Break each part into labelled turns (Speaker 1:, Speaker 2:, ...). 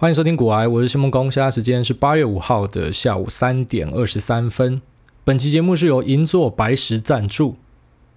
Speaker 1: 欢迎收听古癌，我是谢孟公。现在时间是八月五号的下午三点二十三分。本期节目是由银座白石赞助。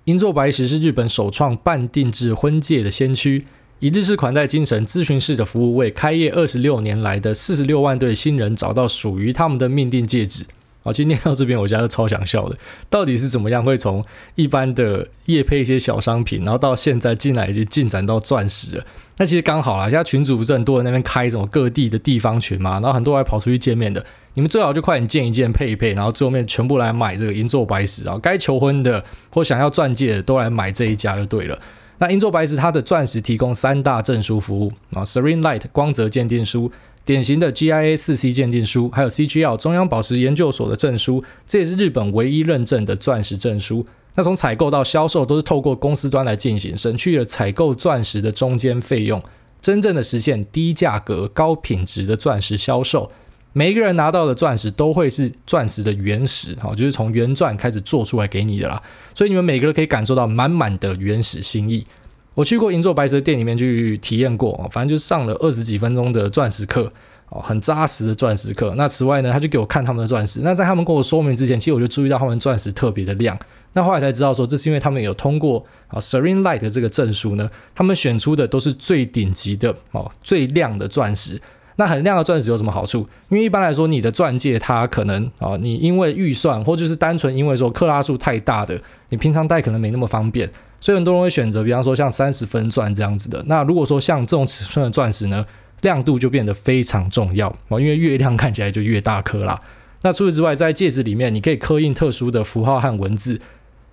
Speaker 1: 银座白石是日本首创半定制婚戒的先驱，以日式款待精神咨询式的服务，为开业二十六年来的四十六万对新人找到属于他们的命定戒指。好，今天到这边，我家都超想笑的。到底是怎么样会从一般的夜配一些小商品，然后到现在进来已经进展到钻石了？那其实刚好啦，现在群主不是很多人那边开什么各地的地方群嘛，然后很多人还跑出去见面的。你们最好就快点见一见配一配，然后最后面全部来买这个银座白石啊，该求婚的或想要钻戒的都来买这一家就对了。那银座白石它的钻石提供三大证书服务啊，Serene Light 光泽鉴定书。典型的 GIA 四 C 鉴定书，还有 CGL 中央宝石研究所的证书，这也是日本唯一认证的钻石证书。那从采购到销售都是透过公司端来进行，省去了采购钻石的中间费用，真正的实现低价格、高品质的钻石销售。每一个人拿到的钻石都会是钻石的原石，哈，就是从原钻开始做出来给你的啦。所以你们每个人可以感受到满满的原始心意。我去过银座白蛇店里面去体验过，反正就上了二十几分钟的钻石课，哦，很扎实的钻石课。那此外呢，他就给我看他们的钻石。那在他们跟我说明之前，其实我就注意到他们钻石特别的亮。那后来才知道说，这是因为他们有通过啊 Serene Light 的这个证书呢，他们选出的都是最顶级的哦，最亮的钻石。那很亮的钻石有什么好处？因为一般来说，你的钻戒它可能啊，你因为预算或者是单纯因为说克拉数太大的，你平常戴可能没那么方便。所以很多人会选择，比方说像三十分钻这样子的。那如果说像这种尺寸的钻石呢，亮度就变得非常重要哦，因为越亮看起来就越大颗啦。那除此之外，在戒指里面你可以刻印特殊的符号和文字。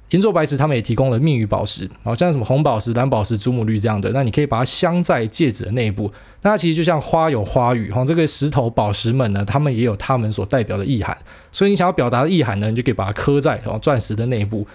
Speaker 1: 银座白石他们也提供了密语宝石，好像什么红宝石、蓝宝石、祖母绿这样的，那你可以把它镶在戒指的内部。那其实就像花有花语哈，这个石头宝石们呢，他们也有他们所代表的意涵。所以你想要表达的意涵呢，你就可以把它刻在哦钻石的内部。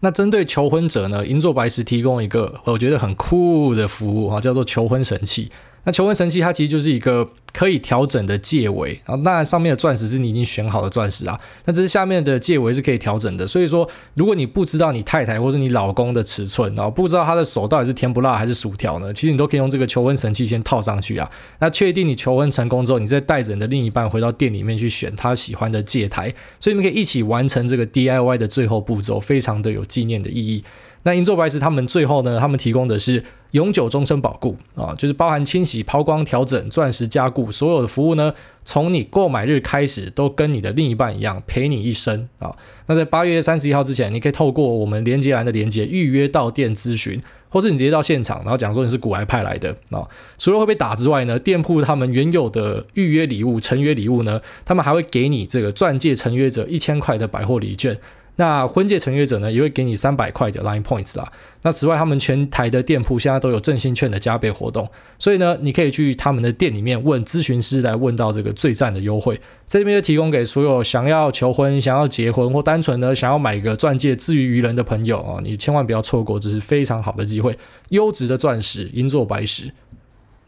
Speaker 1: 那针对求婚者呢，银座白石提供一个我觉得很酷的服务啊，叫做求婚神器。那求婚神器它其实就是一个可以调整的戒围，然后当然上面的钻石是你已经选好的钻石啊，那这是下面的戒围是可以调整的。所以说，如果你不知道你太太或是你老公的尺寸，然后不知道他的手到底是甜不辣还是薯条呢，其实你都可以用这个求婚神器先套上去啊。那确定你求婚成功之后，你再带着你的另一半回到店里面去选他喜欢的戒台，所以你们可以一起完成这个 DIY 的最后步骤，非常的有纪念的意义。那银座白石他们最后呢，他们提供的是永久终身保固啊，就是包含清洗、抛光、调整、钻石加固所有的服务呢，从你购买日开始都跟你的另一半一样陪你一生啊。那在八月三十一号之前，你可以透过我们连接栏的连接预约到店咨询，或是你直接到现场，然后讲说你是股癌派来的啊。除了会被打之外呢，店铺他们原有的预约礼物、成约礼物呢，他们还会给你这个钻戒成约者一千块的百货礼券。那婚戒成约者呢，也会给你三百块的 Line Points 啦。那此外，他们全台的店铺现在都有振兴券的加倍活动，所以呢，你可以去他们的店里面问咨询师来问到这个最赞的优惠。这边就提供给所有想要求婚、想要结婚或单纯的想要买个钻戒自娱于人的朋友啊，你千万不要错过，这是非常好的机会。优质的钻石，银座白石。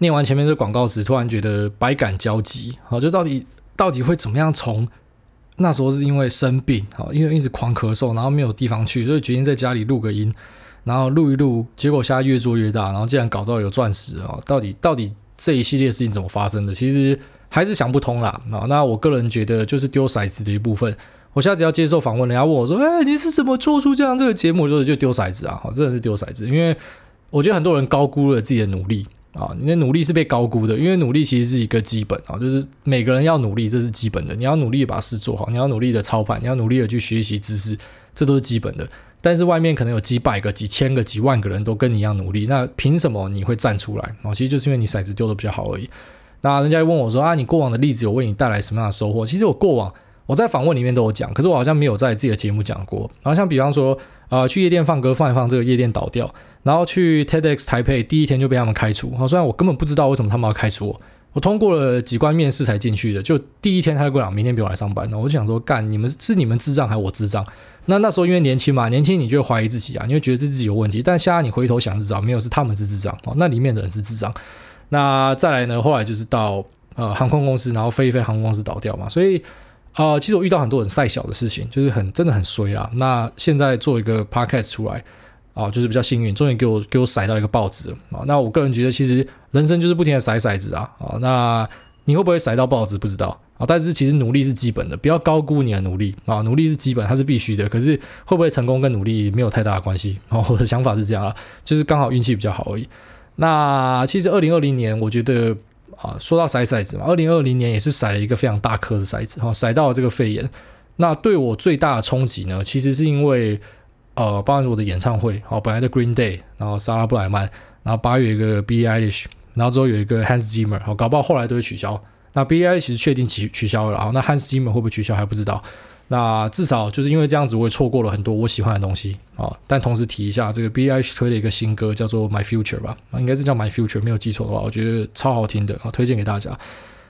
Speaker 1: 念完前面这广告词，突然觉得百感交集。好，就到底到底会怎么样从？那时候是因为生病，好，因为一直狂咳嗽，然后没有地方去，所以决定在家里录个音，然后录一录，结果现在越做越大，然后竟然搞到有钻石啊！到底到底这一系列事情怎么发生的？其实还是想不通啦。啊，那我个人觉得就是丢骰子的一部分。我下次要接受访问，人家问我说：“哎，你是怎么做出这样这个节目？”就是就丢骰子啊，真的是丢骰子，因为我觉得很多人高估了自己的努力。啊，你的努力是被高估的，因为努力其实是一个基本啊，就是每个人要努力，这是基本的。你要努力把事做好，你要努力的操盘，你要努力的去学习知识，这都是基本的。但是外面可能有几百个、几千个、几万个人都跟你一样努力，那凭什么你会站出来？啊，其实就是因为你骰子丢的比较好而已。那人家问我说啊，你过往的例子有为你带来什么样的收获？其实我过往我在访问里面都有讲，可是我好像没有在自己的节目讲过。然后像比方说，啊、呃，去夜店放歌放一放，这个夜店倒掉。然后去 TEDx 台北，第一天就被他们开除。好，虽然我根本不知道为什么他们要开除我，我通过了几关面试才进去的。就第一天他就跟我讲，明天不用来上班。那我就想说，干，你们是你们智障还是我智障？那那时候因为年轻嘛，年轻你就会怀疑自己啊，你会觉得是自己有问题。但现在你回头想就知道，没有，是他们是智障。哦，那里面的人是智障。那再来呢？后来就是到呃航空公司，然后飞一飞航空公司倒掉嘛。所以呃，其实我遇到很多很赛小的事情，就是很真的很衰啦。那现在做一个 podcast 出来。啊，就是比较幸运，终于给我给我甩到一个报纸啊。那我个人觉得，其实人生就是不停的甩骰子啊。啊，那你会不会甩到报纸不知道啊，但是其实努力是基本的，不要高估你的努力啊，努力是基本，它是必须的。可是会不会成功跟努力没有太大的关系啊？我的想法是这样啊，就是刚好运气比较好而已。那其实二零二零年，我觉得啊，说到筛骰子嘛，二零二零年也是甩了一个非常大颗的骰子哈，甩到了这个肺炎。那对我最大的冲击呢，其实是因为呃，包含我的演唱会，好，本来的 Green Day，然后莎拉布莱曼，然后八月一个 B. I. Ish，。然后之后有一个 Hans Zimmer，好，搞不好后来都会取消。那 Billie 其实确定取取消了，好，那 Hans Zimmer 会不会取消还不知道。那至少就是因为这样子，我也错过了很多我喜欢的东西啊。但同时提一下，这个 Billie 推了一个新歌，叫做 My Future 吧，应该是叫 My Future，没有记错的话，我觉得超好听的啊，推荐给大家。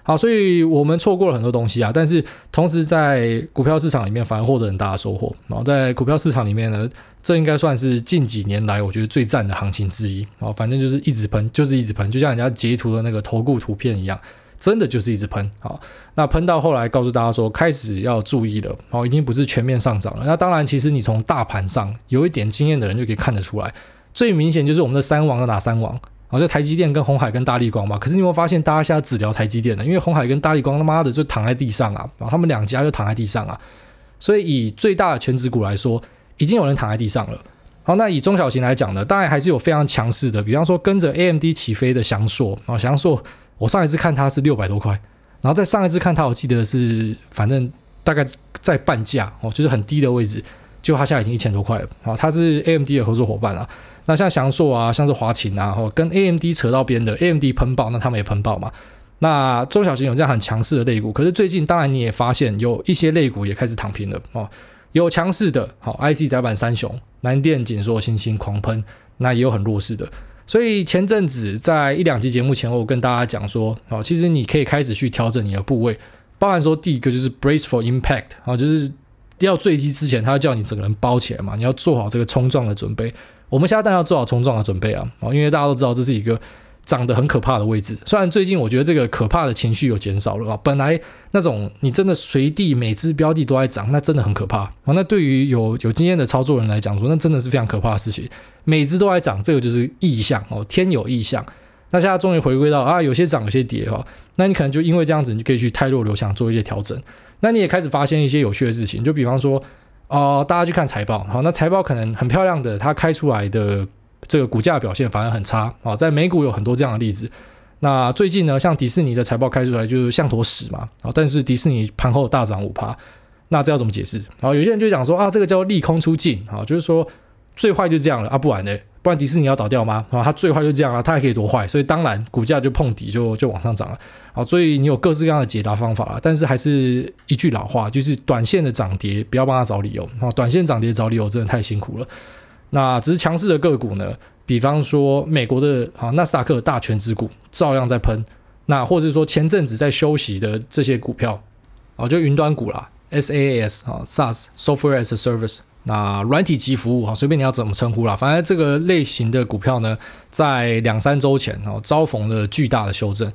Speaker 1: 好，所以我们错过了很多东西啊，但是同时在股票市场里面反而获得很大的收获。然后在股票市场里面呢，这应该算是近几年来我觉得最赞的行情之一。然后反正就是一直喷，就是一直喷，就像人家截图的那个投顾图片一样，真的就是一直喷。好，那喷到后来告诉大家说开始要注意了，好，已经不是全面上涨了。那当然，其实你从大盘上有一点经验的人就可以看得出来，最明显就是我们的三王有哪三王？好，就台积电跟鸿海跟大立光嘛，可是你有没有发现，大家现在只聊台积电了？因为鸿海跟大立光他妈的就躺在地上啊，然后他们两家就躺在地上啊，所以以最大的权值股来说，已经有人躺在地上了。好，那以中小型来讲呢，当然还是有非常强势的，比方说跟着 AMD 起飞的祥硕。啊，祥硕，我上一次看它是六百多块，然后再上一次看它，我记得是反正大概在半价哦，就是很低的位置，就它现在已经一千多块了啊，它是 AMD 的合作伙伴了。那像祥硕啊，像是华擎啊，哦，跟 AMD 扯到边的，AMD 喷爆，那他们也喷爆嘛。那中小型有这样很强势的类股，可是最近当然你也发现有一些类股也开始躺平了哦。有强势的，好，IC 载板三雄，南电、景硕、星星狂喷，那也有很弱势的。所以前阵子在一两集节目前后，我跟大家讲说，哦，其实你可以开始去调整你的部位，包含说第一个就是 brace for impact，啊，就是要坠机之前，他要叫你整个人包起来嘛，你要做好这个冲撞的准备。我们现在当然要做好冲撞的准备啊！因为大家都知道这是一个涨得很可怕的位置。虽然最近我觉得这个可怕的情绪有减少了啊，本来那种你真的随地每只标的都在涨，那真的很可怕啊。那对于有有经验的操作人来讲说，那真的是非常可怕的事情。每只都在涨，这个就是异象哦，天有异象。那现在终于回归到啊，有些涨有些跌哈，那你可能就因为这样子，你就可以去泰弱留强做一些调整。那你也开始发现一些有趣的事情，就比方说。哦、大家去看财报，好，那财报可能很漂亮的，它开出来的这个股价表现反而很差啊，在美股有很多这样的例子。那最近呢，像迪士尼的财报开出来就是像坨屎嘛，啊，但是迪士尼盘后大涨五趴，那这要怎么解释？好有些人就讲说啊，这个叫利空出尽啊，就是说最坏就这样了啊，不然呢？不然迪士尼要倒掉吗？啊，它最坏就这样啊，它还可以多坏？所以当然股价就碰底就就往上涨了。好，所以你有各式各样的解答方法了，但是还是一句老话，就是短线的涨跌不要帮他找理由啊，短线涨跌找理由真的太辛苦了。那只是强势的个股呢，比方说美国的啊纳斯达克大权值股照样在喷，那或者说前阵子在休息的这些股票啊，就云端股啦，SaaS 啊，SaaS Software as a Service。那软体及服务哈，随便你要怎么称呼啦，反正这个类型的股票呢，在两三周前哦，遭逢了巨大的修正。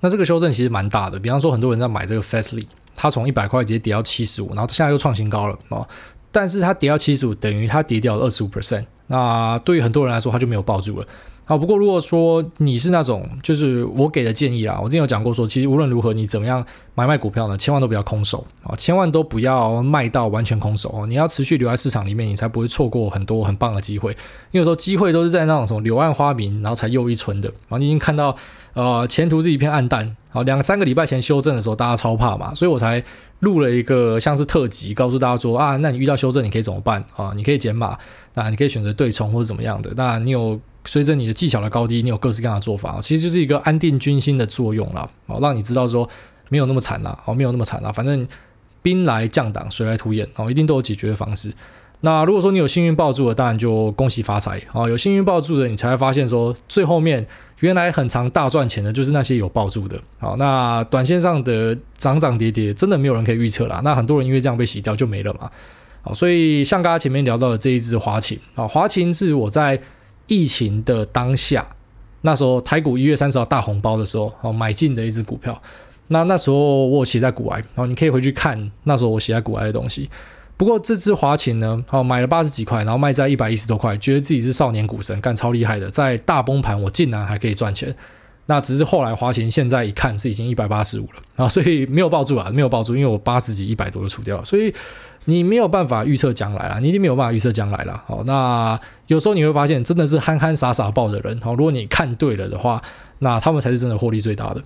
Speaker 1: 那这个修正其实蛮大的，比方说很多人在买这个 Fastly，它从一百块直接跌到七十五，然后现在又创新高了哦。但是它跌到七十五，等于它跌掉了二十五 percent。那对于很多人来说，它就没有抱住了。好，不过如果说你是那种，就是我给的建议啦，我之前有讲过说，其实无论如何，你怎么样买卖股票呢，千万都不要空手啊，千万都不要卖到完全空手哦，你要持续留在市场里面，你才不会错过很多很棒的机会。因为有时候机会都是在那种什么柳暗花明，然后才又一村的。然后你已经看到，呃，前途是一片暗淡。好，两三个礼拜前修正的时候，大家超怕嘛，所以我才录了一个像是特辑，告诉大家说啊，那你遇到修正你可以怎么办啊？你可以减码，那你可以选择对冲或者怎么样的。那你有。随着你的技巧的高低，你有各式各样的做法，其实就是一个安定军心的作用啦，哦，让你知道说没有那么惨啦，哦，没有那么惨啦，反正兵来将挡，水来土掩，哦，一定都有解决的方式。那如果说你有幸运抱住的，当然就恭喜发财，哦，有幸运抱住的，你才会发现说最后面原来很长大赚钱的，就是那些有抱住的，好，那短线上的涨涨跌跌，真的没有人可以预测啦。那很多人因为这样被洗掉就没了嘛，好，所以像刚刚前面聊到的这一支华擎，啊，华擎是我在。疫情的当下，那时候台股一月三十号大红包的时候，哦，买进的一只股票。那那时候我有写在股癌，哦，你可以回去看那时候我写在股癌的东西。不过这只华擎呢，哦，买了八十几块，然后卖在一百一十多块，觉得自己是少年股神，干超厉害的，在大崩盘我竟然还可以赚钱。那只是后来华勤现在一看是已经一百八十五了啊，所以没有抱住啊，没有抱住，因为我八十几一百多就出掉了，所以你没有办法预测将来啦，你一定没有办法预测将来啦。好，那有时候你会发现真的是憨憨傻傻抱的人，好，如果你看对了的话，那他们才是真的获利最大的。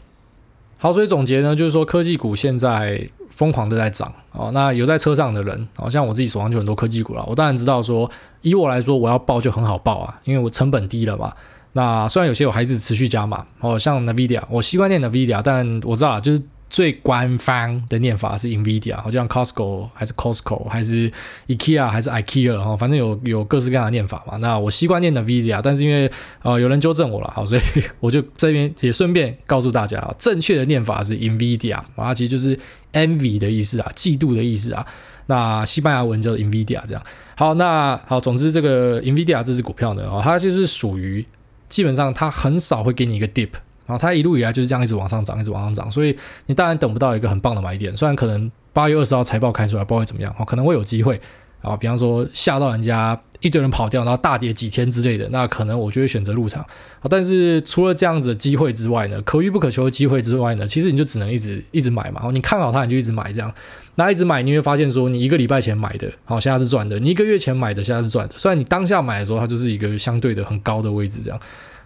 Speaker 1: 好，所以总结呢，就是说科技股现在疯狂的在涨哦。那有在车上的人，好像我自己手上就很多科技股了，我当然知道说，以我来说，我要报就很好报啊，因为我成本低了嘛。那虽然有些我还是持续加码哦，像 NVIDIA，我习惯念 NVIDIA，但我知道就是最官方的念法是 NVIDIA，好像 Costco 还是 Costco 还是 IKEA 还是 IKEA 哈，反正有有各式各样的念法嘛。那我习惯念 NVIDIA，但是因为呃有人纠正我了，好，所以 我就这边也顺便告诉大家啊，正确的念法是 NVIDIA，啊，其实就是 envy 的意思啊，嫉妒的意思啊。那西班牙文叫 NVIDIA 这样。好，那好，总之这个 NVIDIA 这支股票呢，它就是属于。基本上它很少会给你一个 dip，然后它一路以来就是这样一直往上涨，一直往上涨，所以你当然等不到一个很棒的买点。虽然可能八月二十号财报开出来，不知道会怎么样，可能会有机会啊，比方说吓到人家一堆人跑掉，然后大跌几天之类的，那可能我就会选择入场。但是除了这样子的机会之外呢，可遇不可求的机会之外呢，其实你就只能一直一直买嘛。你看好它，你就一直买这样。那一直买，你会发现说，你一个礼拜前买的，好，现在是赚的；你一个月前买的，现在是赚的。虽然你当下买的时候，它就是一个相对的很高的位置，这样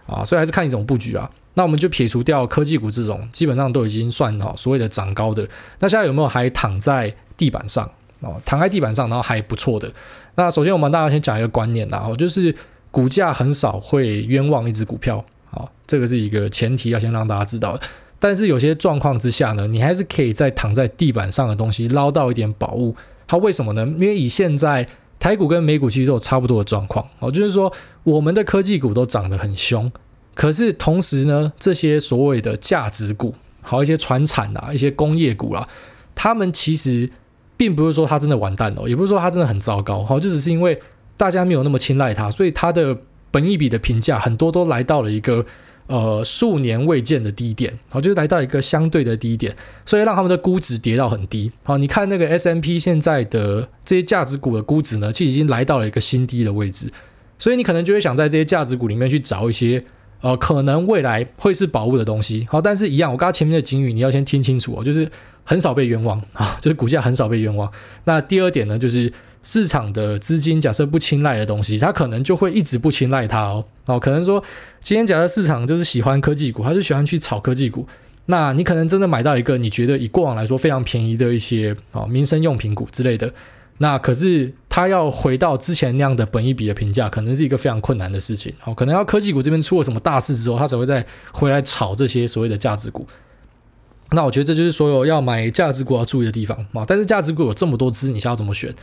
Speaker 1: 啊，所以还是看你怎么布局啊。那我们就撇除掉科技股这种，基本上都已经算好所谓的涨高的。那现在有没有还躺在地板上哦？躺在地板上，然后还不错的。那首先我们大家先讲一个观念啦，就是股价很少会冤枉一只股票，好，这个是一个前提，要先让大家知道。但是有些状况之下呢，你还是可以在躺在地板上的东西捞到一点宝物。它为什么呢？因为以现在台股跟美股其实都有差不多的状况哦，就是说我们的科技股都涨得很凶，可是同时呢，这些所谓的价值股，好一些传产啊，一些工业股啦，他们其实并不是说它真的完蛋了，也不是说它真的很糟糕，好，就只是因为大家没有那么青睐它，所以它的本益比的评价很多都来到了一个。呃，数年未见的低点，好，就是来到一个相对的低点，所以让他们的估值跌到很低。好，你看那个 S M P 现在的这些价值股的估值呢，其实已经来到了一个新低的位置，所以你可能就会想在这些价值股里面去找一些呃，可能未来会是宝物的东西。好，但是一样，我刚刚前面的警语你要先听清楚哦，就是很少被冤枉啊，就是股价很少被冤枉。那第二点呢，就是。市场的资金假设不青睐的东西，它可能就会一直不青睐它哦。哦，可能说今天假设市场就是喜欢科技股，它就喜欢去炒科技股。那你可能真的买到一个你觉得以过往来说非常便宜的一些啊民生用品股之类的。那可是它要回到之前那样的本一比的评价，可能是一个非常困难的事情。哦，可能要科技股这边出了什么大事之后，它才会再回来炒这些所谓的价值股。那我觉得这就是所有要买价值股要注意的地方啊。但是价值股有这么多支，你想要怎么选？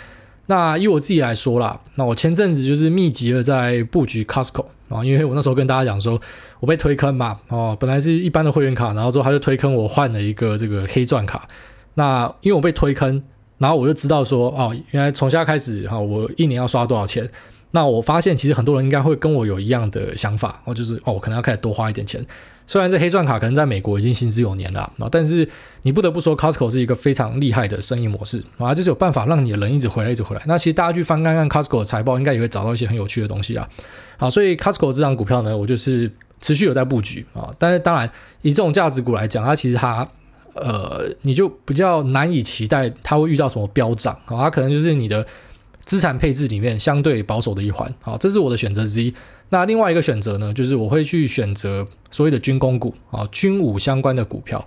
Speaker 1: 那以我自己来说啦，那我前阵子就是密集的在布局 Costco 啊，因为我那时候跟大家讲说，我被推坑嘛，哦，本来是一般的会员卡，然后之后他就推坑我换了一个这个黑钻卡。那因为我被推坑，然后我就知道说，哦，原来从现在开始哈，我一年要刷多少钱？那我发现其实很多人应该会跟我有一样的想法，哦，就是哦，我可能要开始多花一点钱。虽然这黑钻卡可能在美国已经行之有年了啊，但是你不得不说，Costco 是一个非常厉害的生意模式啊，就是有办法让你的人一直回来，一直回来。那其实大家去翻看看 Costco 的财报，应该也会找到一些很有趣的东西啦。好，所以 Costco 这张股票呢，我就是持续有在布局啊。但是当然，以这种价值股来讲，它其实它呃，你就比较难以期待它会遇到什么飙涨啊，它可能就是你的资产配置里面相对保守的一环。啊，这是我的选择之一。那另外一个选择呢，就是我会去选择所谓的军工股啊，军武相关的股票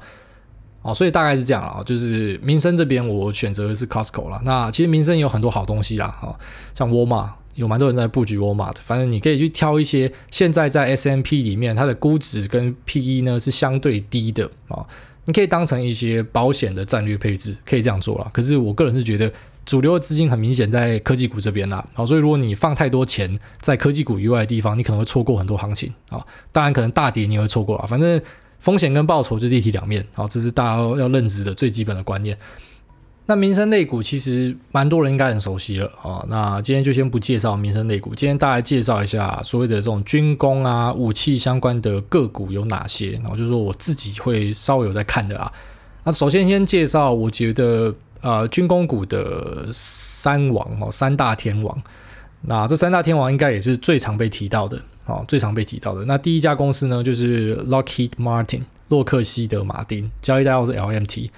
Speaker 1: 啊，所以大概是这样啊，就是民生这边我选择的是 Costco 啦。那其实民生有很多好东西啦，啊，像沃尔玛有蛮多人在布局沃尔玛，反正你可以去挑一些现在在 SMP 里面它的估值跟 PE 呢是相对低的啊，你可以当成一些保险的战略配置，可以这样做了。可是我个人是觉得。主流的资金很明显在科技股这边啦，好，所以如果你放太多钱在科技股以外的地方，你可能会错过很多行情啊。当然，可能大跌你也会错过了，反正风险跟报酬就是一体两面，啊，这是大家要认知的最基本的观念。那民生类股其实蛮多人应该很熟悉了啊。那今天就先不介绍民生类股，今天大概介绍一下所谓的这种军工啊、武器相关的个股有哪些，然后就是说我自己会稍微有在看的啦。那首先先介绍，我觉得。呃，军工股的三王哦，三大天王，那这三大天王应该也是最常被提到的哦，最常被提到的。那第一家公司呢，就是 Lockheed Martin，洛克希德马丁，交易代号是 LMT。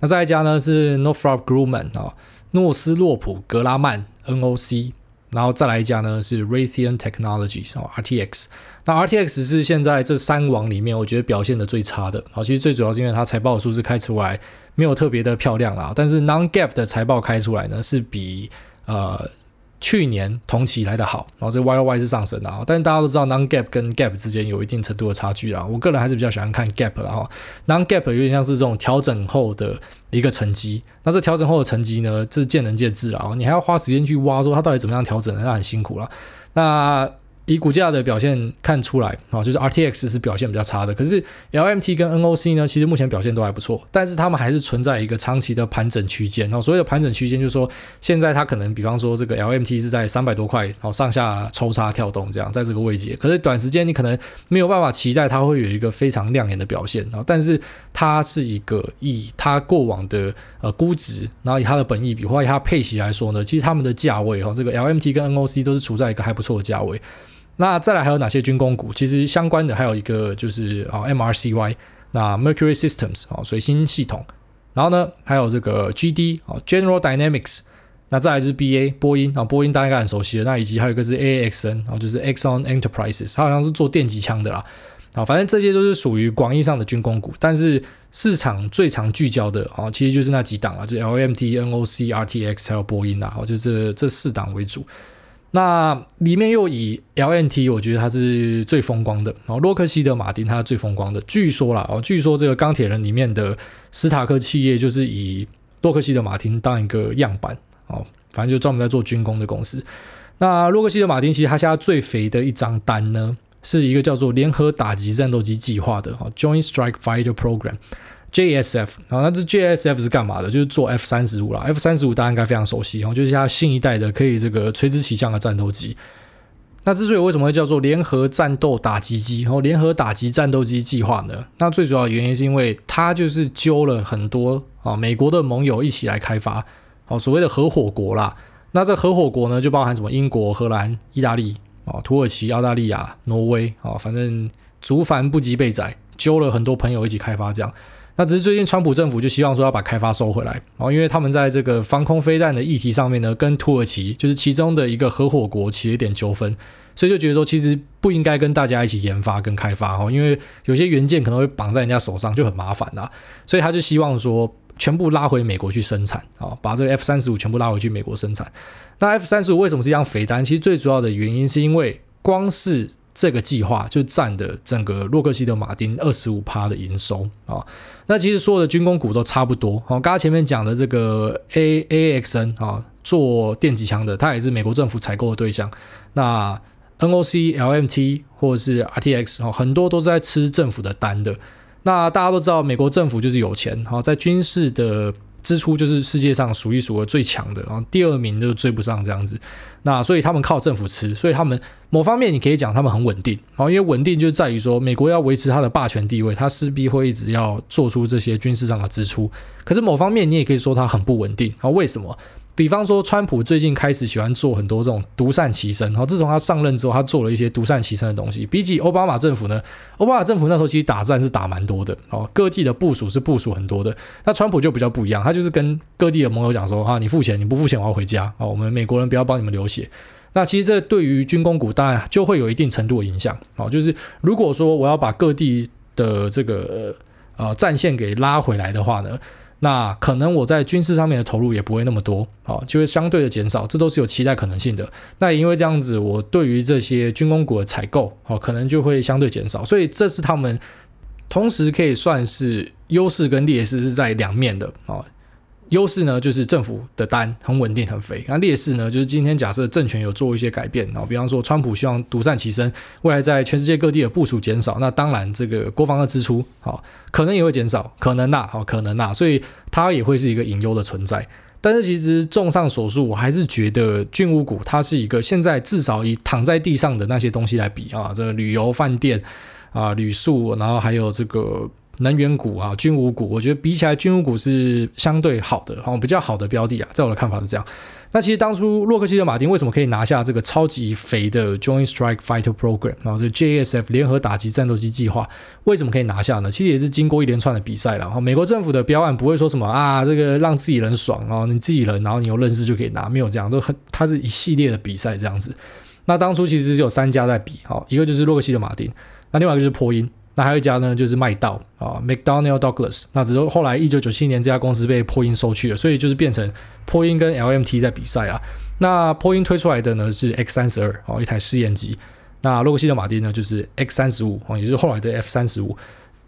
Speaker 1: 那再一家呢是 Northrop Grumman 啊，诺斯洛普格拉曼 NOC。然后再来一家呢是 Raytheon Technologies 哦，RTX。那 RTX 是现在这三网里面我觉得表现的最差的。好，其实最主要是因为它财报的数字开出来没有特别的漂亮啦，但是 Non-GAAP 的财报开出来呢是比呃。去年同期来的好，然后这 Y O Y 是上升的啊，但是大家都知道 Non Gap 跟 Gap 之间有一定程度的差距啊。我个人还是比较喜欢看 Gap 啦哈 Non Gap 有点像是这种调整后的一个成绩，那这调整后的成绩呢，这是见仁见智啊，你还要花时间去挖说它到底怎么样调整，那很辛苦了。那以股价的表现看出来啊，就是 RTX 是表现比较差的，可是 LMT 跟 NOC 呢，其实目前表现都还不错，但是他们还是存在一个长期的盘整区间。然后所谓的盘整区间，就是说现在它可能，比方说这个 LMT 是在三百多块，然后上下抽插跳动这样，在这个位阶，可是短时间你可能没有办法期待它会有一个非常亮眼的表现。然后，但是它是一个以它过往的呃估值，然后以它的本益比或以它配息来说呢，其实他们的价位哈，这个 LMT 跟 NOC 都是处在一个还不错的价位。那再来还有哪些军工股？其实相关的还有一个就是啊 MRCY，那 Mercury Systems 啊水星系统，然后呢还有这个 GD 啊 General Dynamics，那再来就是 BA 波音啊波音大家应该很熟悉的，那以及还有一个是 AAXN 啊就是 Exxon Enterprises，它好像是做电击枪的啦啊，反正这些都是属于广义上的军工股，但是市场最常聚焦的啊其实就是那几档啊，就 LMT、NOC、RTX 还有波音啊，就是这四档为主。那里面又以 LNT，我觉得它是最风光的。然后洛克希德马丁它是最风光的。据说啦，哦，据说这个钢铁人里面的斯塔克企业就是以洛克希德马丁当一个样板哦，反正就专门在做军工的公司。那洛克希德马丁其实它现在最肥的一张单呢，是一个叫做联合打击战斗机计划的哦，Joint Strike Fighter Program。JSF，然后那这 JSF 是干嘛的？就是做 F 三十五啦。F 三十五大家应该非常熟悉，然后就是它新一代的可以这个垂直起降的战斗机。那之所以为什么会叫做联合战斗打击机，然后联合打击战斗机计划呢？那最主要的原因是因为它就是揪了很多啊美国的盟友一起来开发，哦所谓的合伙国啦。那这合伙国呢就包含什么英国、荷兰、意大利啊、土耳其、澳大利亚、挪威啊，反正竹繁不及被宰，揪了很多朋友一起开发这样。那只是最近川普政府就希望说要把开发收回来，哦，因为他们在这个防空飞弹的议题上面呢，跟土耳其就是其中的一个合伙国起了一点纠纷，所以就觉得说其实不应该跟大家一起研发跟开发哈，因为有些元件可能会绑在人家手上就很麻烦啦，所以他就希望说全部拉回美国去生产啊，把这个 F 三十五全部拉回去美国生产。那 F 三十五为什么是一张肥单？其实最主要的原因是因为光是这个计划就占的整个洛克希德马丁二十五趴的营收啊。那其实所有的军工股都差不多。好，刚刚前面讲的这个 A A X N 啊，做电击枪的，它也是美国政府采购的对象。那 N O C L M T 或者是 R T X 啊，很多都是在吃政府的单的。那大家都知道，美国政府就是有钱，好，在军事的支出就是世界上数一数二最强的，然后第二名就追不上这样子。那所以他们靠政府吃，所以他们某方面你可以讲他们很稳定，然后因为稳定就在于说美国要维持它的霸权地位，它势必会一直要做出这些军事上的支出。可是某方面你也可以说它很不稳定，啊，为什么？比方说，川普最近开始喜欢做很多这种独善其身。然后自从他上任之后，他做了一些独善其身的东西。比起奥巴马政府呢，奥巴马政府那时候其实打战是打蛮多的哦，各地的部署是部署很多的。那川普就比较不一样，他就是跟各地的盟友讲说：哈，你付钱，你不付钱我要回家哦，我们美国人不要帮你们流血。那其实这对于军工股当然就会有一定程度的影响哦，就是如果说我要把各地的这个呃战线给拉回来的话呢。那可能我在军事上面的投入也不会那么多，啊，就会相对的减少，这都是有期待可能性的。那也因为这样子，我对于这些军工股的采购，啊，可能就会相对减少，所以这是他们同时可以算是优势跟劣势是在两面的，啊。优势呢，就是政府的单很稳定很肥。那劣势呢，就是今天假设政权有做一些改变，然后比方说川普希望独善其身，未来在全世界各地的部署减少，那当然这个国防的支出，好可能也会减少，可能呐，好可能呐，所以它也会是一个隐忧的存在。但是其实综上所述，我还是觉得军武股它是一个现在至少以躺在地上的那些东西来比啊，这个旅游饭店啊、旅宿，然后还有这个。能源股啊、军武股，我觉得比起来军武股是相对好的，好比较好的标的啊，在我的看法是这样。那其实当初洛克希德马丁为什么可以拿下这个超级肥的 Joint Strike Fighter Program，然后这 JSF 联合打击战斗机计划，为什么可以拿下呢？其实也是经过一连串的比赛了。哈，美国政府的标案不会说什么啊，这个让自己人爽哦，你自己人，然后你有认识就可以拿，没有这样，都很，它是一系列的比赛这样子。那当初其实是有三家在比，好，一个就是洛克希德马丁，那另外一个就是波音。那还有一家呢，就是麦道啊，McDonnell Douglas。那只是后来一九九七年这家公司被波音收去了，所以就是变成波音跟 LMT 在比赛啊。那波音推出来的呢是 X 三十二哦，一台试验机。那洛克希德马丁呢就是 X 三十五哦，也就是后来的 F 三十五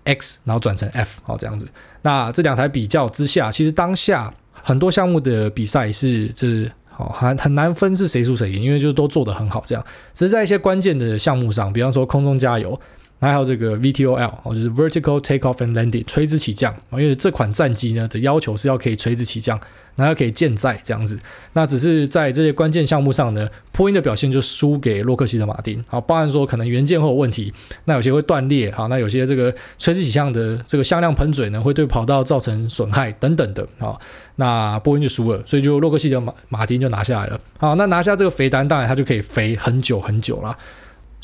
Speaker 1: X，然后转成 F 哦这样子。那这两台比较之下，其实当下很多项目的比赛是就是哦很很难分是谁输谁赢，因为就是都做得很好这样。只是在一些关键的项目上，比方说空中加油。还有这个 VTOL 哦，就是 Vertical Takeoff and Landing 垂直起降，因为这款战机呢的要求是要可以垂直起降，然后可以舰载这样子。那只是在这些关键项目上呢，波音的表现就输给洛克希德马丁。好，包含说可能元件会有问题，那有些会断裂，好，那有些这个垂直起降的这个向量喷嘴呢会对跑道造成损害等等的。好，那波音就输了，所以就洛克希德马马丁就拿下来了。好，那拿下这个肥单，当然它就可以飞很久很久了。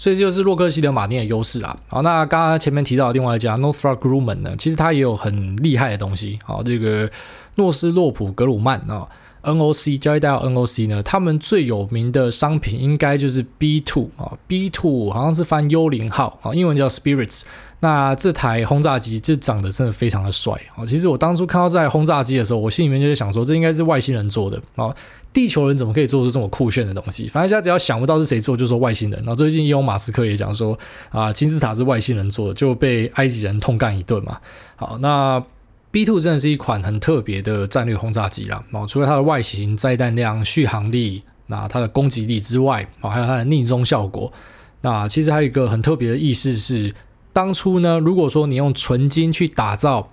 Speaker 1: 所以这就是洛克希德马丁的优势啊。好，那刚刚前面提到的另外一家 Northrop Grumman 呢，其实它也有很厉害的东西。好，这个诺斯洛普格鲁曼啊，NOC 交易代号 NOC 呢，他们最有名的商品应该就是 B two 啊，B two 好像是翻幽灵号啊，英文叫 Spirits。那这台轰炸机就长得真的非常的帅啊！其实我当初看到这台轰炸机的时候，我心里面就在想说，这应该是外星人做的啊！地球人怎么可以做出这么酷炫的东西？反正现在只要想不到是谁做，就说外星人。然后最近伊隆马斯克也讲说啊，金字塔是外星人做的，就被埃及人痛干一顿嘛。好，那 B2 真的是一款很特别的战略轰炸机啦。啊，除了它的外形、载弹量、续航力，那它的攻击力之外，啊，还有它的匿踪效果。那其实还有一个很特别的意思是。当初呢，如果说你用纯金去打造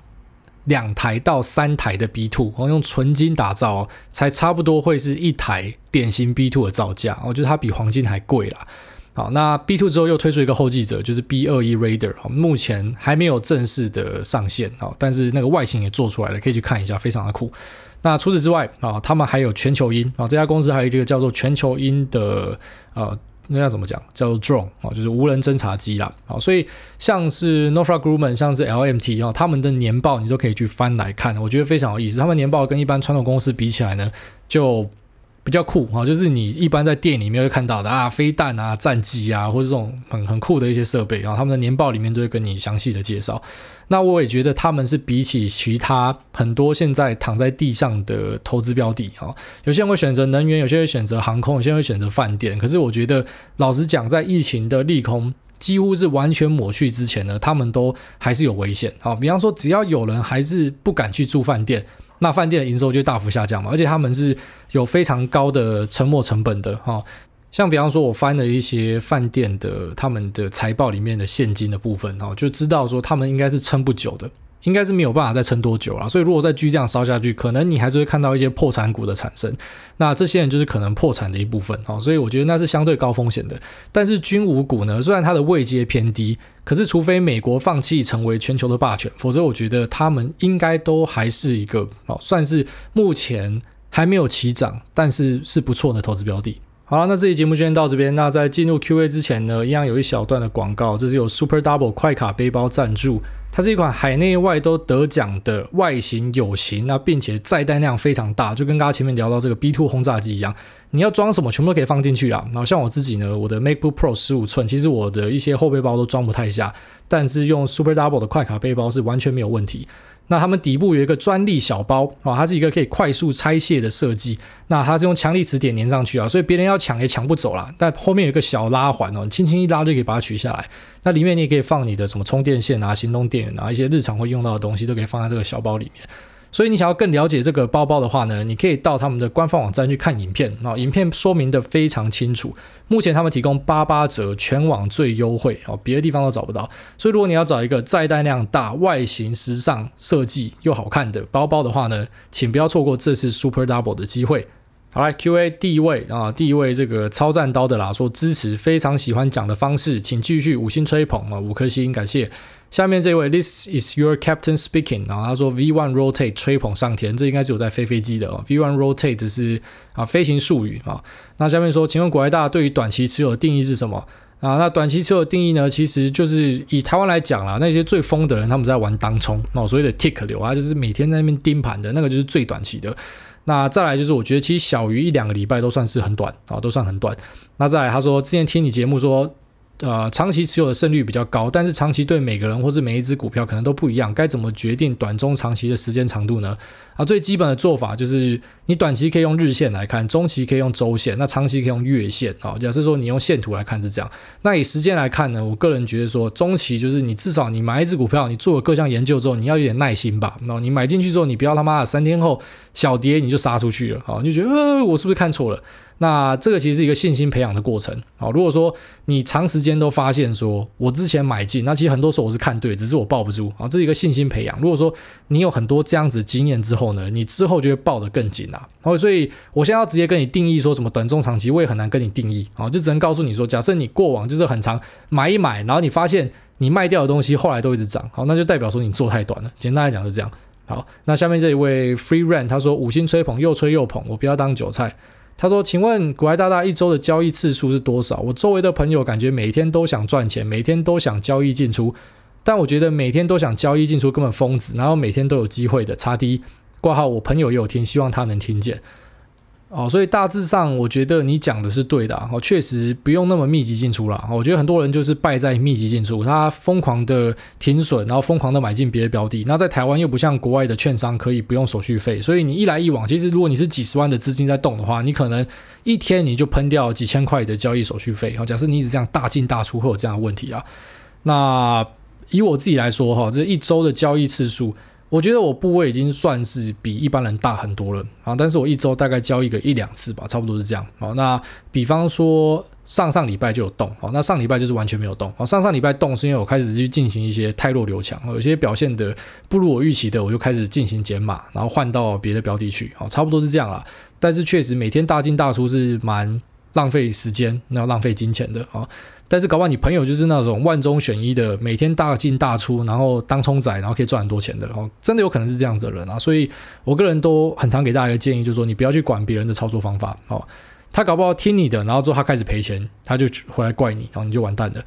Speaker 1: 两台到三台的 B2，哦，用纯金打造，才差不多会是一台典型 B2 的造价，我觉得它比黄金还贵啦。好，那 B2 之后又推出一个后继者，就是 B21 Raider，目前还没有正式的上线，但是那个外形也做出来了，可以去看一下，非常的酷。那除此之外啊，他们还有全球鹰啊，这家公司还有一个叫做全球鹰的呃。那要怎么讲？叫做 drone 啊，就是无人侦察机啦。好，所以像是 Northrop Grumman，像是 LMT 啊，他们的年报你都可以去翻来看，我觉得非常有意思。他们年报跟一般传统公司比起来呢，就比较酷啊，就是你一般在电影里面会看到的啊，飞弹啊、战机啊，或者这种很很酷的一些设备啊，他们的年报里面都会跟你详细的介绍。那我也觉得他们是比起其他很多现在躺在地上的投资标的啊，有些人会选择能源，有些人会选择航空，有些人会选择饭店。可是我觉得，老实讲，在疫情的利空几乎是完全抹去之前呢，他们都还是有危险啊。比方说，只要有人还是不敢去住饭店。那饭店的营收就大幅下降嘛，而且他们是有非常高的沉没成本的哈。像比方说，我翻了一些饭店的他们的财报里面的现金的部分哈，就知道说他们应该是撑不久的。应该是没有办法再撑多久了，所以如果再继续这样烧下去，可能你还是会看到一些破产股的产生。那这些人就是可能破产的一部分哦，所以我觉得那是相对高风险的。但是军武股呢，虽然它的位阶偏低，可是除非美国放弃成为全球的霸权，否则我觉得他们应该都还是一个哦，算是目前还没有起涨，但是是不错的投资标的。好了，那这期节目就先到这边。那在进入 Q&A 之前呢，一样有一小段的广告。这是有 Super Double 快卡背包赞助，它是一款海内外都得奖的外形有型，那并且载弹量非常大，就跟刚刚前面聊到这个 B2 轰炸机一样，你要装什么全部都可以放进去啦。然后像我自己呢，我的 MacBook Pro 十五寸，其实我的一些后背包都装不太下，但是用 Super Double 的快卡背包是完全没有问题。那他们底部有一个专利小包啊，它是一个可以快速拆卸的设计。那它是用强力磁铁粘上去啊，所以别人要抢也抢不走啦。但后面有一个小拉环哦，轻轻一拉就可以把它取下来。那里面你也可以放你的什么充电线啊、行动电源啊，一些日常会用到的东西都可以放在这个小包里面。所以你想要更了解这个包包的话呢，你可以到他们的官方网站去看影片啊，影片说明的非常清楚。目前他们提供八八折，全网最优惠哦，别的地方都找不到。所以如果你要找一个载弹量大、外形时尚、设计又好看的包包的话呢，请不要错过这次 Super Double 的机会。好来，Q&A 第一位啊，第一位这个超赞刀的啦，说支持，非常喜欢讲的方式，请继续五星吹捧啊，五颗星，感谢。下面这位，This is your captain speaking。然后他说，V1 rotate 吹捧上天，这应该是有在飞飞机的哦。V1 rotate 是啊飞行术语啊。那下面说，请问国外大对于短期持有的定义是什么啊？那短期持有的定义呢，其实就是以台湾来讲啦，那些最疯的人他们在玩当冲哦，所谓的 tick 流啊，就是每天在那边盯盘的那个就是最短期的。那再来就是我觉得其实小于一两个礼拜都算是很短啊，都算很短。那再来他说，之前听你节目说。呃，长期持有的胜率比较高，但是长期对每个人或是每一只股票可能都不一样，该怎么决定短中长期的时间长度呢？啊，最基本的做法就是你短期可以用日线来看，中期可以用周线，那长期可以用月线啊。假设说你用线图来看是这样，那以时间来看呢，我个人觉得说中期就是你至少你买一只股票，你做了各项研究之后，你要有点耐心吧。那你买进去之后，你不要他妈的三天后小跌你就杀出去了啊，你就觉得呃我是不是看错了？那这个其实是一个信心培养的过程啊。如果说你长时间都发现说，我之前买进，那其实很多时候我是看对，只是我抱不住啊。这是一个信心培养。如果说你有很多这样子经验之后呢，你之后就会抱得更紧啊。然后，所以我现在要直接跟你定义说什么短中长期，我也很难跟你定义啊。就只能告诉你说，假设你过往就是很长买一买，然后你发现你卖掉的东西后来都一直涨，好，那就代表说你做太短了。简单来讲是这样。好，那下面这一位 Free Run 他说五星吹捧，又吹又捧，我不要当韭菜。他说：“请问古艾大大一周的交易次数是多少？我周围的朋友感觉每天都想赚钱，每天都想交易进出，但我觉得每天都想交易进出根本疯子，然后每天都有机会的。差低挂号，我朋友也有听，希望他能听见。”哦，所以大致上我觉得你讲的是对的哦，确实不用那么密集进出啦。我觉得很多人就是败在密集进出，他疯狂的停损，然后疯狂的买进别的标的。那在台湾又不像国外的券商可以不用手续费，所以你一来一往，其实如果你是几十万的资金在动的话，你可能一天你就喷掉几千块的交易手续费。哦，假设你一直这样大进大出会有这样的问题啊。那以我自己来说哈，这一周的交易次数。我觉得我部位已经算是比一般人大很多了啊，但是我一周大概交易个一两次吧，差不多是这样。好，那比方说上上礼拜就有动，好，那上礼拜就是完全没有动。好，上上礼拜动是因为我开始去进行一些汰弱留强，有些表现的不如我预期的，我就开始进行减码，然后换到别的标的去。好，差不多是这样啦。但是确实每天大进大出是蛮浪费时间，然后浪费金钱的啊。但是搞不好你朋友就是那种万中选一的，每天大进大出，然后当冲仔，然后可以赚很多钱的哦，真的有可能是这样子的人啊。所以我个人都很常给大家一个建议，就是说你不要去管别人的操作方法哦。他搞不好听你的，然后之后他开始赔钱，他就回来怪你，然后你就完蛋了。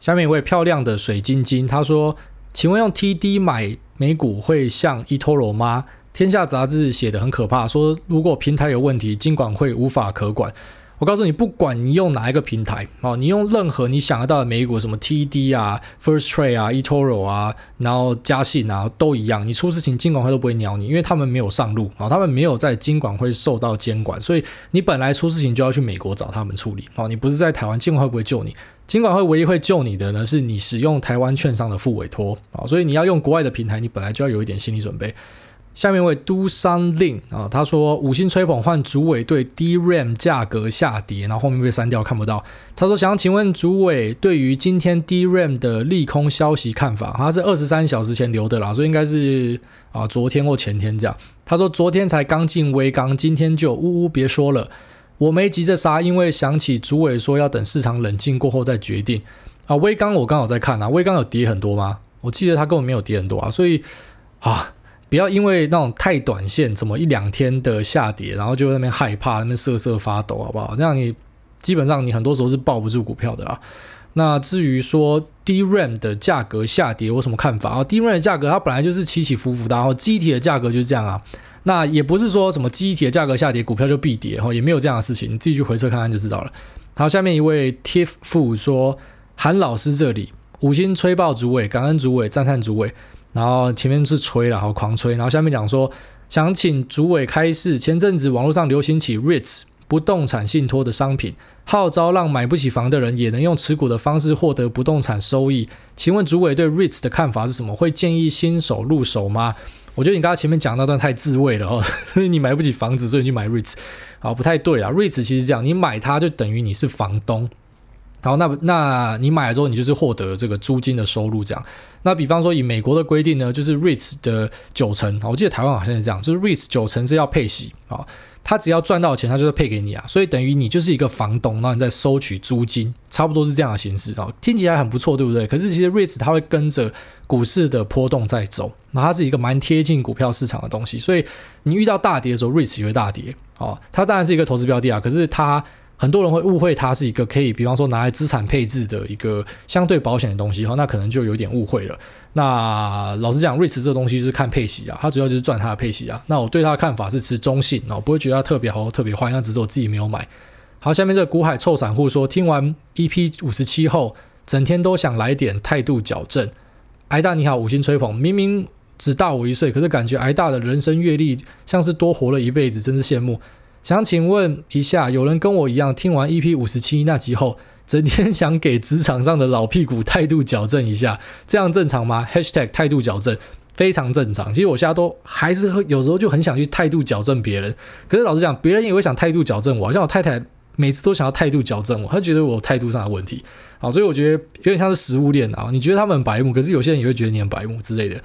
Speaker 1: 下面一位漂亮的水晶晶，他说：“请问用 TD 买美股会像 eToro 吗？”天下杂志写的很可怕，说如果平台有问题，金管会无法可管。我告诉你，不管你用哪一个平台哦，你用任何你想得到的美股，什么 TD 啊、First Trade 啊、eToro 啊，然后嘉信啊，都一样。你出事情，金管会都不会鸟你，因为他们没有上路啊，他们没有在金管会受到监管，所以你本来出事情就要去美国找他们处理哦。你不是在台湾，金管会不会救你？金管会唯一会救你的呢，是你使用台湾券商的副委托啊。所以你要用国外的平台，你本来就要有一点心理准备。下面一位 Do Something 啊，他说五星吹捧换主委对 DRAM 价格下跌，然后后面被删掉看不到。他说想请问主委对于今天 DRAM 的利空消息看法，他是二十三小时前留的啦，所以应该是啊昨天或前天这样。他说昨天才刚进威刚，今天就呜呜别说了，我没急着杀，因为想起主委说要等市场冷静过后再决定啊。威刚我刚好在看啊，威刚有跌很多吗？我记得他根本没有跌很多啊，所以啊。不要因为那种太短线，怎么一两天的下跌，然后就在那边害怕，那边瑟瑟发抖，好不好？那样你基本上你很多时候是抱不住股票的啊。那至于说 DRAM 的价格下跌，我什么看法啊？DRAM 的价格它本来就是起起伏伏的，然后机体的价格就是这样啊。那也不是说什么机体的价格下跌，股票就必跌，哈，也没有这样的事情，你自己去回测看看就知道了。好，下面一位 Tiff 说，韩老师这里五星吹爆主委，感恩主委，赞叹主委。然后前面是吹了，好狂吹。然后下面讲说，想请主委开示。前阵子网络上流行起 REITs 不动产信托的商品，号召让买不起房的人也能用持股的方式获得不动产收益。请问主委对 REITs 的看法是什么？会建议新手入手吗？我觉得你刚刚前面讲那段太自慰了哦，你买不起房子，所以你去买 REITs，好，不太对啊。REITs 其实这样，你买它就等于你是房东。然后，那那你买了之后，你就是获得这个租金的收入，这样。那比方说以美国的规定呢，就是 REITs 的九成，我记得台湾好像是这样，就是 REITs 九成是要配息啊，他只要赚到钱，他就是配给你啊，所以等于你就是一个房东，然后你在收取租金，差不多是这样的形式啊，听起来很不错，对不对？可是其实 REITs 它会跟着股市的波动在走，那它是一个蛮贴近股票市场的东西，所以你遇到大跌的时候，REITs 也会大跌啊，它当然是一个投资标的啊，可是它。很多人会误会它是一个可以，比方说拿来资产配置的一个相对保险的东西哈，那可能就有点误会了。那老实讲瑞驰这个东西就是看配息啊，它主要就是赚它的配息啊。那我对它的看法是持中性哦，不会觉得它特别好、特别坏，那只是我自己没有买。好，下面这个股海臭散户说，听完 EP 五十七后，整天都想来点态度矫正。癌大你好，五星吹捧，明明只大我一岁，可是感觉癌大的人生阅历像是多活了一辈子，真是羡慕。想请问一下，有人跟我一样听完 EP 五十七那集后，整天想给职场上的老屁股态度矫正一下，这样正常吗？#态度矫正非常正常。其实我现在都还是会有时候就很想去态度矫正别人，可是老实讲，别人也会想态度矫正我，像我太太每次都想要态度矫正我，她觉得我有态度上的问题。好，所以我觉得有点像是食物链啊，你觉得他们很白目，可是有些人也会觉得你很白目之类的。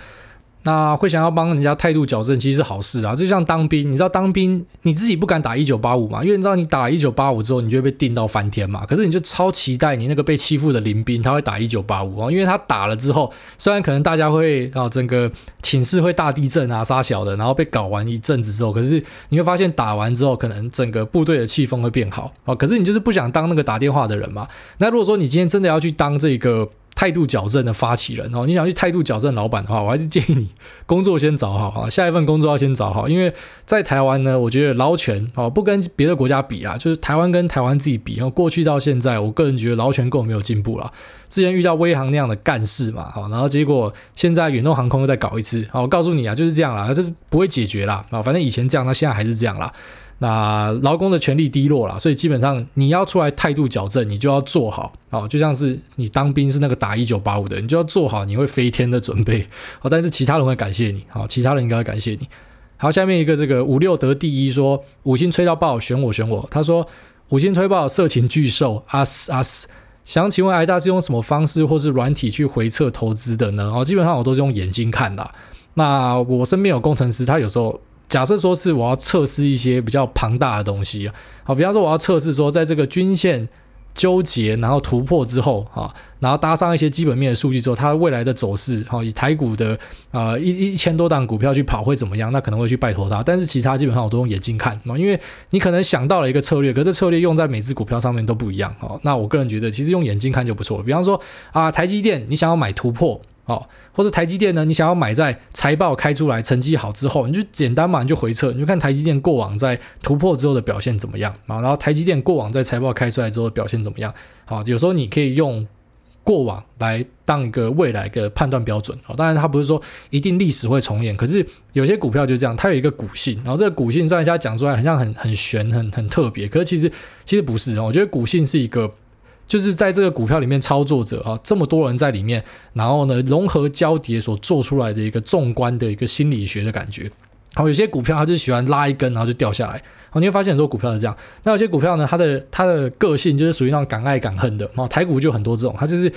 Speaker 1: 那会想要帮人家态度矫正，其实是好事啊。就像当兵，你知道当兵你自己不敢打一九八五嘛？因为你知道你打一九八五之后，你就会被定到翻天嘛。可是你就超期待你那个被欺负的邻兵，他会打一九八五啊，因为他打了之后，虽然可能大家会啊整个寝室会大地震啊杀小的，然后被搞完一阵子之后，可是你会发现打完之后，可能整个部队的气氛会变好啊。可是你就是不想当那个打电话的人嘛？那如果说你今天真的要去当这个。态度矫正的发起人哦，你想去态度矫正老板的话，我还是建议你工作先找好啊，下一份工作要先找好，因为在台湾呢，我觉得劳权哦不跟别的国家比啊，就是台湾跟台湾自己比，然后过去到现在，我个人觉得劳权根本没有进步了。之前遇到威航那样的干事嘛，好，然后结果现在远东航空又再搞一次，好，我告诉你啊，就是这样啦，这不会解决啦啊，反正以前这样，那现在还是这样啦。那劳工的权利低落了，所以基本上你要出来态度矫正，你就要做好哦，就像是你当兵是那个打一九八五的，你就要做好你会飞天的准备哦。但是其他人会感谢你，好，其他人应该会感谢你。好，下面一个这个五六得第一说五星吹到爆，选我选我。他说五星吹爆色情巨兽阿斯阿斯，想请问艾大是用什么方式或是软体去回测投资的呢？哦，基本上我都是用眼睛看的。那我身边有工程师，他有时候。假设说是我要测试一些比较庞大的东西，好，比方说我要测试说，在这个均线纠结然后突破之后，哈，然后搭上一些基本面的数据之后，它未来的走势，哈，以台股的呃一一千多档股票去跑会怎么样？那可能会去拜托它，但是其他基本上我都用眼睛看，嘛因为你可能想到了一个策略，可是这策略用在每只股票上面都不一样，哦，那我个人觉得其实用眼睛看就不错。比方说啊，台积电，你想要买突破。哦，或者台积电呢？你想要买在财报开出来、成绩好之后，你就简单嘛，你就回撤，你就看台积电过往在突破之后的表现怎么样啊？然后台积电过往在财报开出来之后表现怎么样？好，有时候你可以用过往来当一个未来的判断标准。好，当然它不是说一定历史会重演，可是有些股票就这样，它有一个股性，然后这个股性虽然现在讲出来很像很很玄、很很特别，可是其实其实不是哦。我觉得股性是一个。就是在这个股票里面，操作者啊，这么多人在里面，然后呢，融合交叠所做出来的一个纵观的一个心理学的感觉。好，有些股票它就喜欢拉一根，然后就掉下来。好，你会发现很多股票是这样。那有些股票呢，它的它的个性就是属于那种敢爱敢恨的。哦台股就很多这种，它就是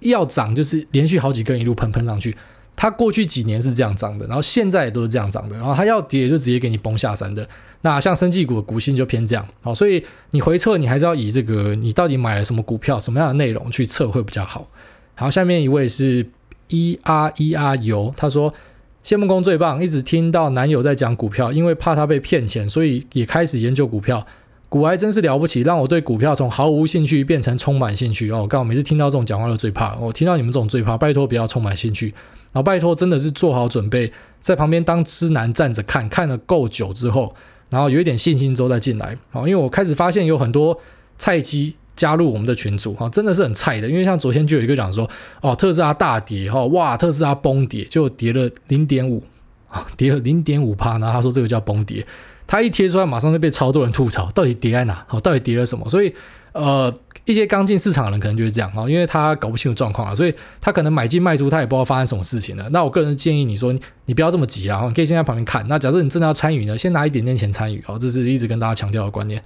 Speaker 1: 要涨就是连续好几根一路喷喷上去。它过去几年是这样涨的，然后现在也都是这样涨的。然后它要跌就直接给你崩下山的。那像生技股的股性就偏这样，好，所以你回测你还是要以这个你到底买了什么股票、什么样的内容去测会比较好。好，下面一位是 E R E R 油，他说谢孟恭最棒，一直听到男友在讲股票，因为怕他被骗钱，所以也开始研究股票。股癌真是了不起，让我对股票从毫无兴趣变成充满兴趣。哦，刚好每次听到这种讲话都最怕，我听到你们这种最怕，拜托不要充满兴趣，然后拜托真的是做好准备，在旁边当痴男站着看，看了够久之后。然后有一点信心之后再进来，好，因为我开始发现有很多菜鸡加入我们的群组，哈，真的是很菜的。因为像昨天就有一个讲说，哦，特斯拉大跌，哈，哇，特斯拉崩跌，就跌了零点五，跌了零点五趴，然后他说这个叫崩跌，他一贴出来马上就被超多人吐槽，到底跌在哪？好，到底跌了什么？所以，呃。一些刚进市场的人可能就是这样啊，因为他搞不清楚状况啊，所以他可能买进卖出，他也不知道发生什么事情了。那我个人建议你说，你不要这么急啊，你可以先在旁边看。那假设你真的要参与呢，先拿一点点钱参与啊，这是一直跟大家强调的观念。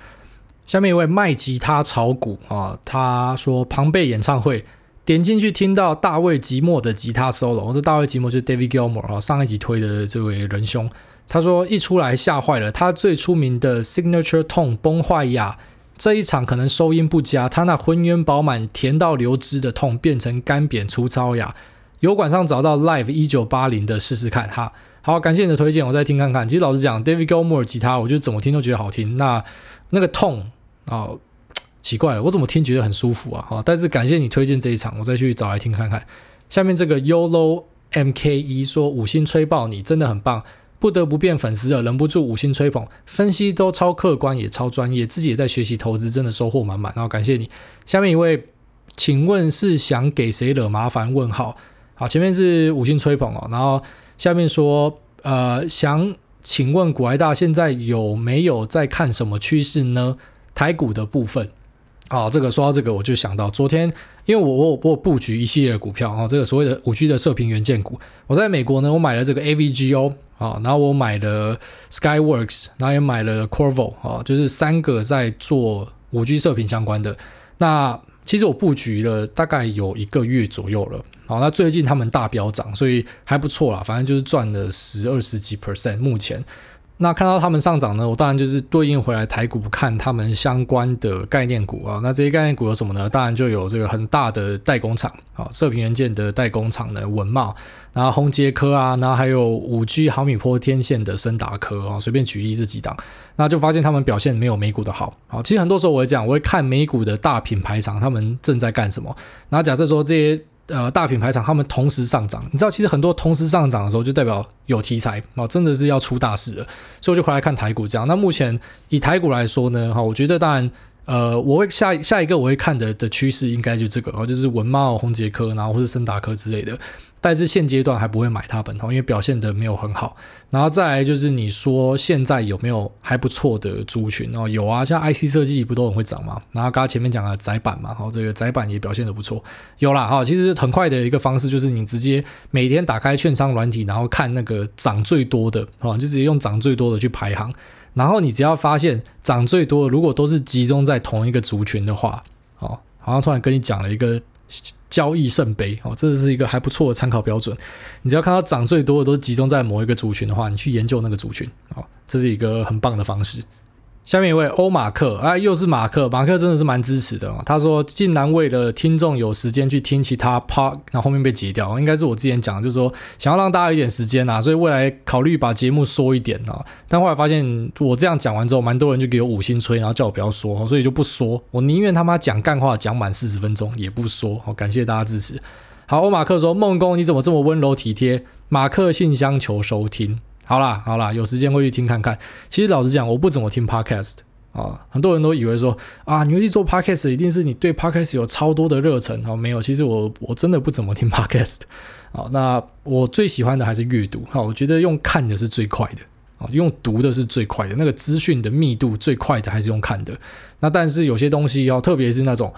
Speaker 1: 下面一位卖吉他炒股啊，他说庞贝演唱会点进去听到大卫吉莫的吉他 solo，我说大卫吉莫就是 David Gilmour 啊，上一集推的这位仁兄，他说一出来吓坏了，他最出名的 signature tone 崩坏呀，这一场可能收音不佳，他那浑圆饱满、甜到流汁的痛变成干扁粗糙呀，油管上找到 live 一九八零的试试看哈。好，感谢你的推荐，我再听看看。其实老实讲，David Gilmour 吉他，我觉得怎么听都觉得好听。那那个痛啊。哦，奇怪了，我怎么听觉得很舒服啊？好，但是感谢你推荐这一场，我再去找来听看看。下面这个 Yolo MKE 说五星吹爆你，真的很棒，不得不变粉丝了，忍不住五星吹捧，分析都超客观也超专业，自己也在学习投资，真的收获满满。然后感谢你。下面一位，请问是想给谁惹麻烦？问号。好，前面是五星吹捧哦，然后下面说呃，想请问股癌大现在有没有在看什么趋势呢？台股的部分，啊，这个说到这个，我就想到昨天，因为我我我布局一系列的股票啊，这个所谓的五 G 的射频元件股，我在美国呢，我买了这个 AVGO 啊，然后我买了 Skyworks，然后也买了 Qorvo 啊，就是三个在做五 G 射频相关的。那其实我布局了大概有一个月左右了，好，那最近他们大飙涨，所以还不错啦，反正就是赚了十二十几 percent，目前。那看到他们上涨呢，我当然就是对应回来台股看他们相关的概念股啊。那这些概念股有什么呢？当然就有这个很大的代工厂啊，射频元件的代工厂的文茂，然后宏捷科啊，然后还有五 G 毫米波天线的升达科啊，随便举例这几档，那就发现他们表现没有美股的好。好，其实很多时候我会讲，我会看美股的大品牌厂他们正在干什么。那假设说这些。呃，大品牌厂他们同时上涨，你知道，其实很多同时上涨的时候，就代表有题材啊，真的是要出大事了。所以我就回来看台股这样。那目前以台股来说呢，哈，我觉得当然，呃，我会下下一个我会看的的趋势应该就这个，就是文茂、宏杰科，然后或是森达科之类的。但是现阶段还不会买它本头，因为表现得没有很好。然后再来就是你说现在有没有还不错的族群哦？有啊，像 IC 设计不都很会涨吗？然后刚刚前面讲了窄板嘛，然后，这个窄板也表现得不错。有啦，哈，其实很快的一个方式就是你直接每天打开券商软体，然后看那个涨最多的，哦，就直接用涨最多的去排行。然后你只要发现涨最多的，如果都是集中在同一个族群的话，哦，好像突然跟你讲了一个。交易圣杯哦，这是一个还不错的参考标准。你只要看到涨最多的都集中在某一个族群的话，你去研究那个族群哦，这是一个很棒的方式。下面一位欧马克啊，又是马克，马克真的是蛮支持的哦。他说，竟然为了听众有时间去听其他 part，然后后面被截掉，应该是我之前讲，就是说想要让大家有点时间啊，所以未来考虑把节目缩一点啊。但后来发现我这样讲完之后，蛮多人就给我五星吹，然后叫我不要说，所以就不说。我宁愿他妈讲干话讲满四十分钟也不说。好，感谢大家支持。好，欧马克说，孟工你怎么这么温柔体贴？马克信箱求收听。好啦好啦，有时间会去听看看。其实老实讲，我不怎么听 podcast 啊。很多人都以为说啊，你会去做 podcast，一定是你对 podcast 有超多的热忱。好，没有，其实我我真的不怎么听 podcast。好，那我最喜欢的还是阅读。好，我觉得用看的是最快的。啊，用读的是最快的。那个资讯的密度最快的还是用看的。那但是有些东西要，特别是那种。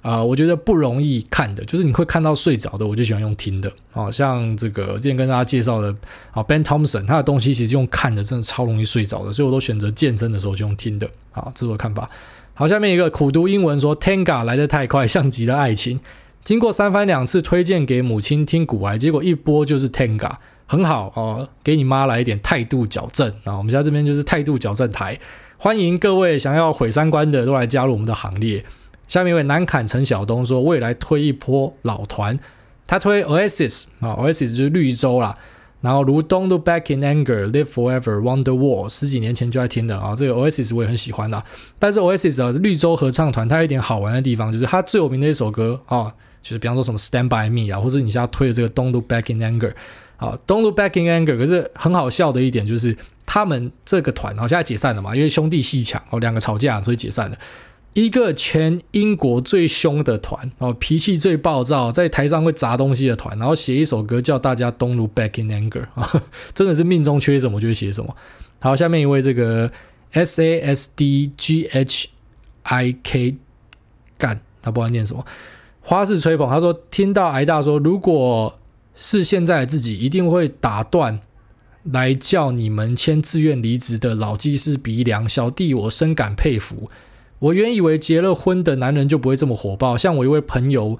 Speaker 1: 啊、我觉得不容易看的，就是你会看到睡着的，我就喜欢用听的。啊，像这个之前跟大家介绍的啊，Ben Thompson，他的东西其实用看的真的超容易睡着的，所以我都选择健身的时候就用听的。好，这是我的看法。好，下面一个苦读英文说，Tenga 来得太快，像极了爱情。经过三番两次推荐给母亲听股癌，结果一播就是 Tenga，很好哦，给你妈来一点态度矫正啊。我们家这边就是态度矫正台，欢迎各位想要毁三观的都来加入我们的行列。下面一位南坎陈晓东说：“未来推一波老团，他推 Oasis 啊，Oasis 就是绿洲啦。然后如 Don't Look Back in Anger, Live Forever, Wonderwall，十几年前就在听的啊。这个 Oasis 我也很喜欢的。但是 Oasis 啊，绿洲合唱团，它有一点好玩的地方，就是它最有名的一首歌啊，就是比方说什么 Stand by Me 啊，或者你现在推的这个 Don't Look Back in Anger 啊，Don't Look Back in Anger。可是很好笑的一点就是，他们这个团啊，现在解散了嘛，因为兄弟鬩墙哦，两个吵架，所以解散了。”一个全英国最凶的团哦，脾气最暴躁，在台上会砸东西的团，然后写一首歌叫大家 Don't look back in anger 啊，真的是命中缺什么就会写什么。好，下面一位这个 S A S D G H I K 干，他不知道念什么。花式吹捧，他说听到癌大说，如果是现在自己，一定会打断来叫你们签自愿离职的老技师鼻梁小弟，我深感佩服。我原以为结了婚的男人就不会这么火爆，像我一位朋友，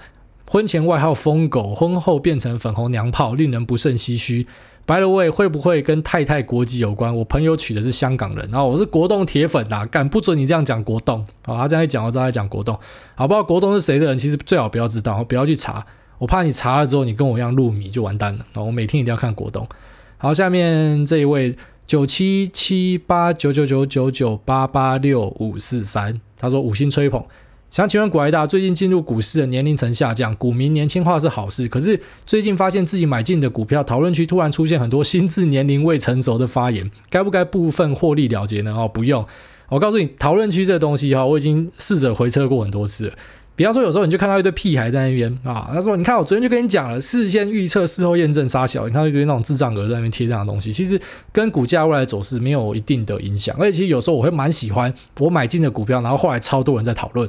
Speaker 1: 婚前外号疯狗，婚后变成粉红娘炮，令人不胜唏嘘。By the way，会不会跟太太国籍有关？我朋友娶的是香港人，然后我是国栋铁粉呐，敢不准你这样讲国栋。好，他这样一讲，我知道他讲国栋。好，不知道国栋是谁的人，其实最好不要知道，不要去查，我怕你查了之后，你跟我一样入迷就完蛋了。我每天一定要看国栋。好，下面这一位。九七七八九九九九九八八六五四三，他说五星吹捧，想请问股癌大，最近进入股市的年龄层下降，股民年轻化是好事，可是最近发现自己买进的股票讨论区突然出现很多心智年龄未成熟的发言，该不该部分获利了结呢？哦，不用，我告诉你，讨论区这东西哈，我已经试着回撤过很多次。比方说，有时候你就看到一堆屁孩在那边啊，他说：“你看，我昨天就跟你讲了，事先预测，事后验证，杀小。”你看一堆那种智障鹅在那边贴这样的东西，其实跟股价未来走势没有一定的影响。而且，其实有时候我会蛮喜欢我买进的股票，然后后来超多人在讨论。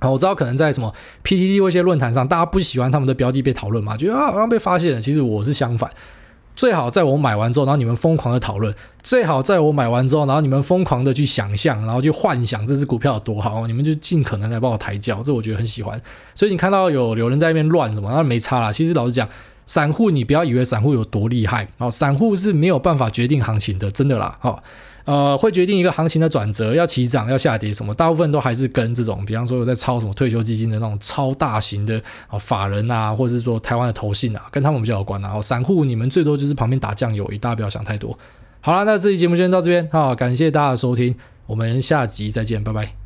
Speaker 1: 啊，我知道可能在什么 PTT 或一些论坛上，大家不喜欢他们的标的被讨论嘛，觉得啊好像被发现了。其实我是相反。最好在我买完之后，然后你们疯狂的讨论；最好在我买完之后，然后你们疯狂的去想象，然后去幻想这只股票有多好，你们就尽可能来帮我抬轿，这我觉得很喜欢。所以你看到有有人在那边乱什么，那没差啦。其实老实讲，散户你不要以为散户有多厉害哦，散户是没有办法决定行情的，真的啦，好。呃，会决定一个行情的转折，要起涨，要下跌，什么，大部分都还是跟这种，比方说有在抄什么退休基金的那种超大型的啊法人啊，或者是说台湾的投信啊，跟他们比较有关啊。然后散户你们最多就是旁边打酱油，大家不要想太多。好了，那这期节目就先到这边，好，感谢大家的收听，我们下集再见，拜拜。